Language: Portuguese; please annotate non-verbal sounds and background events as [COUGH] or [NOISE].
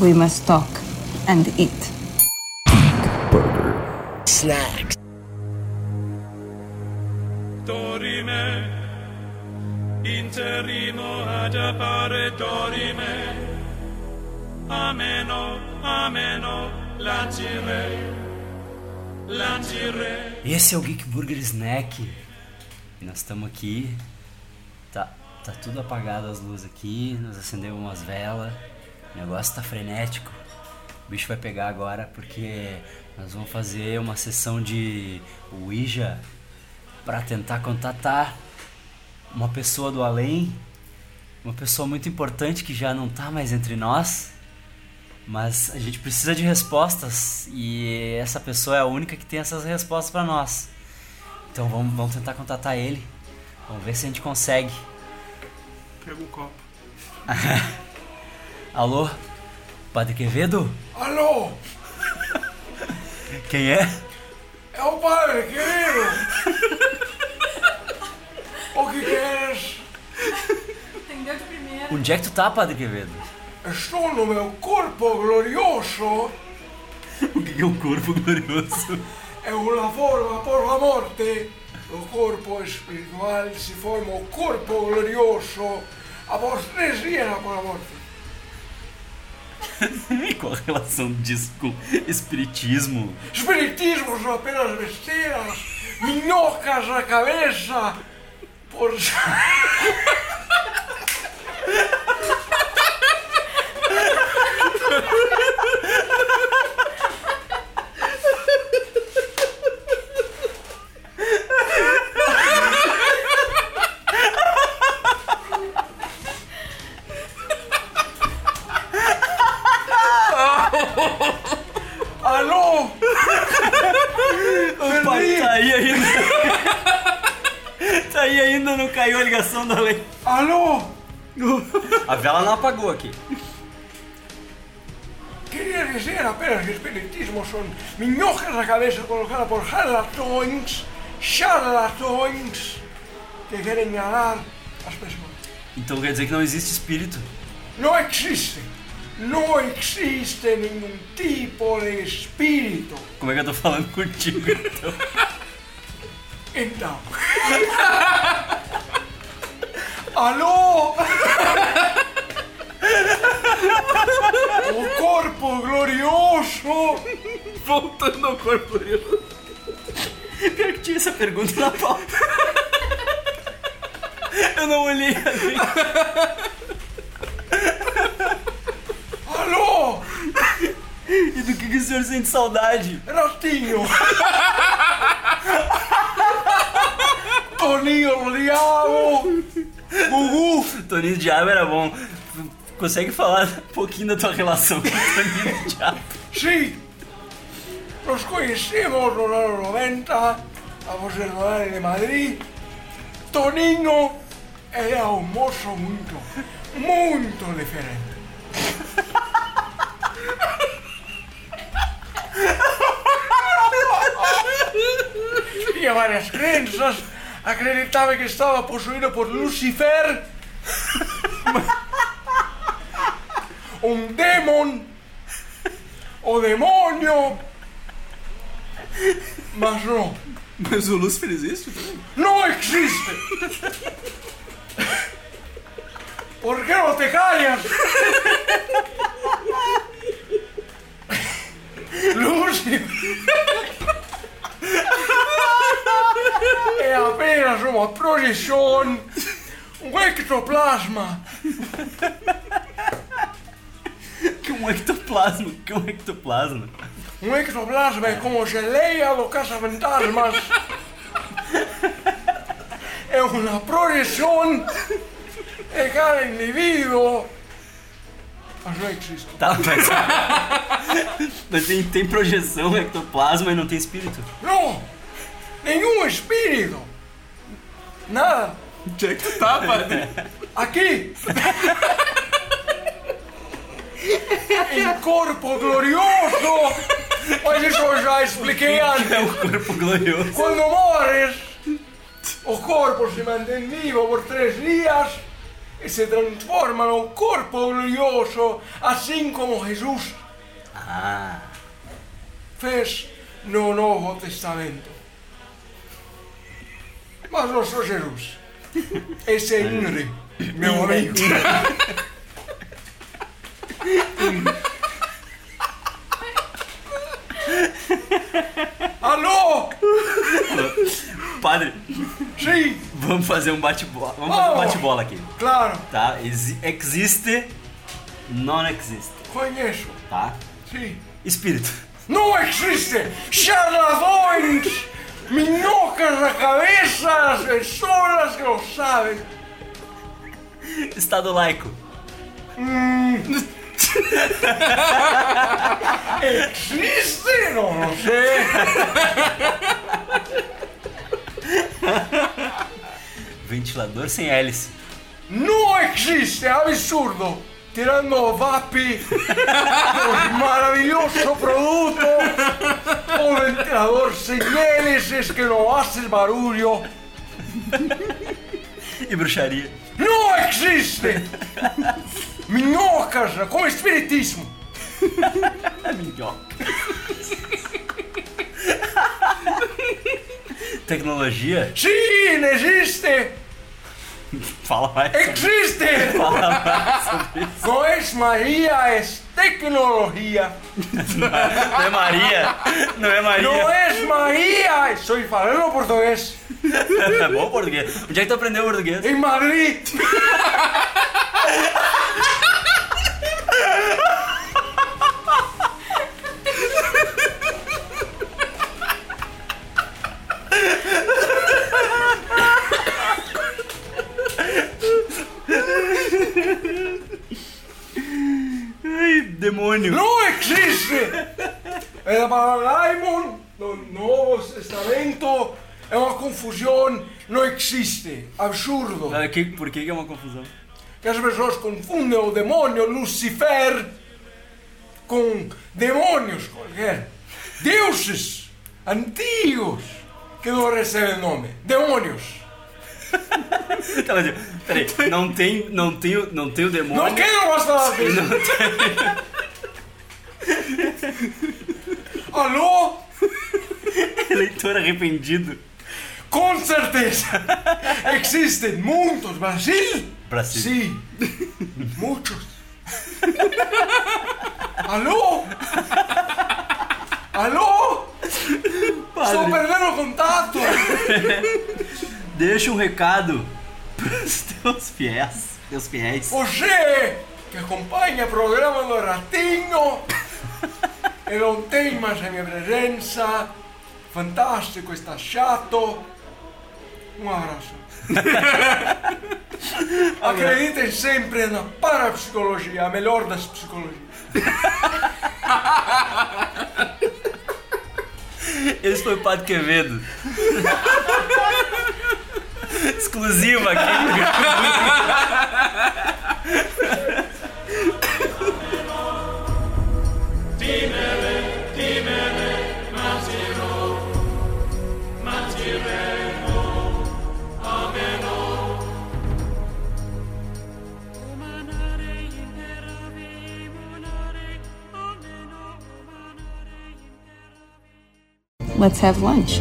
we must talk and eat. Snacks. Dorime, interimo ad appare dorime. Ameno, ameno, lancire, lancire. Esse é o Geek Burger Snack. E nós estamos aqui. Tá, tá tudo apagado as luzes aqui. Nós acendemos umas velas. O negócio tá frenético. O bicho vai pegar agora porque nós vamos fazer uma sessão de Ouija para tentar contatar uma pessoa do além, uma pessoa muito importante que já não tá mais entre nós. Mas a gente precisa de respostas e essa pessoa é a única que tem essas respostas para nós. Então vamos, vamos tentar contatar ele. Vamos ver se a gente consegue. Pega um copo. [LAUGHS] Alô? Padre Quevedo? Alô, [LAUGHS] Quem é? é o padre querido. o que queres? Onde é que tu tá, Padre Quevedo? Estou no meu corpo glorioso. [LAUGHS] O que é o corpo glorioso? É uma forma por a morte. O corpo espiritual se forma o corpo glorioso após três dias após a morte. [LAUGHS] Qual a relação disso com espiritismo? Espiritismo são apenas besteiras, minhocas na cabeça. Por... [LAUGHS] Alô? O pai tá aí ainda. tá aí ainda, não caiu a ligação da lei. Alô? A vela não apagou aqui. Queria dizer apenas que o espiritismo são minhocas na cabeça colocadas por charlatões, charlatões, que querem enganar as pessoas. Então quer dizer que não existe espírito. Não existe, não existe nenhum tipo de espírito. Como é que eu tô falando contigo então? [LAUGHS] Então. [LAUGHS] Alô? o corpo glorioso. Voltando ao corpo glorioso. Pior que tinha essa pergunta na pauta. Eu não olhei ali. Alô? E do que, que o senhor sente saudade? Ratinho. Toninho Diabo. Toninho Diabo era bom. Consegue falar um pouquinho da tua relação com o Toninho Diabo? Sim. Nos conhecemos nos anos 90. Vamos a rodar de Madrid. Toninho era un mozo muito, muito diferente. Tinha várias crenças, acreditava que estava possuído por Lucifer, [LAUGHS] um demon, o demônio, mas não. Mas o Lúcifer existe? ¡No existe! ¿Por qué no te callas? Lucy. É apenas uma projeção, um ectoplasma. [LAUGHS] Que um ectoplasma, que um ectoplasma. Um ectoplasma é como geleia do caça-fantasmas. É uma projeção de cada indivíduo. Mas não existe. Tá, mas. [LAUGHS] mas tem, tem projeção, ectoplasma e não tem espírito. Não! Nenhum espírito! Nada! Onde é que tu tá, padre? Aqui! em corpo glorioso! Mas isso eu já expliquei É antes! o corpo glorioso. Quando morres, o corpo se mantém vivo por três dias e se transforma num corpo glorioso, assim como Jesus Ah, fez no Novo Testamento. Mas não sou Jesus. Esse é Inri, meu amigo. Alô? padre, Sim, vamos fazer um bate-bola. Vamos fazer um Vamos. bate-bola aqui, claro, tá? Exi- existe, não existe, conheço. tá? Sim. Espírito. Não existe charlatões, minhocas na cabeça das pessoas que não sabem. Estado laico. Existe? Não, não sei. Ventilador sem hélice. Não existe, é absurdo. Tirando o VAP, o maravilhoso produto, o ventilador sem hélices que não faz barulho. E bruxaria. Não existe! Minhocas com espiritismo. Minhoca. [LAUGHS] Tecnologia? Sim, existe! [LAUGHS] Fala mais. Existe! [LAUGHS] Fala mais sobre isso. Não é magia, é tecnologia. Não é Maria. Não é Maria. Não é magia! Estou falando português. [LAUGHS] É bom português. Onde é que tu aprendeu português? Em Madrid. Não existe! É a palavra daimon do Novo Testamento é uma confusão. Não existe. Absurdo. Ah, que- por que é uma confusão? que as pessoas confundem o demônio Lucifer com demônios qualquer. Deuses antigos que não recebem nome. Demônios. [LAUGHS] Tá, peraí, não tem, não tem, não tem o demônio. Não quero mais falar disso. [LAUGHS] Alô? Eleitor arrependido. Com certeza. Existem muitos. Brasil? Brasil. Sim. Muitos. Alô? Alô? Estou perdendo contato. Deixa um recado pros teus fiéis. Teus fiéis. Você que acompanha o programa do Ratinho e tem mais a minha presença. Fantástico, está chato. Um abraço. [LAUGHS] Acreditem sempre na parapsicologia, a melhor das psicologias. [LAUGHS] Esse foi o Padre Quevedo. [LAUGHS] Exclusiva aqui. Let's have lunch.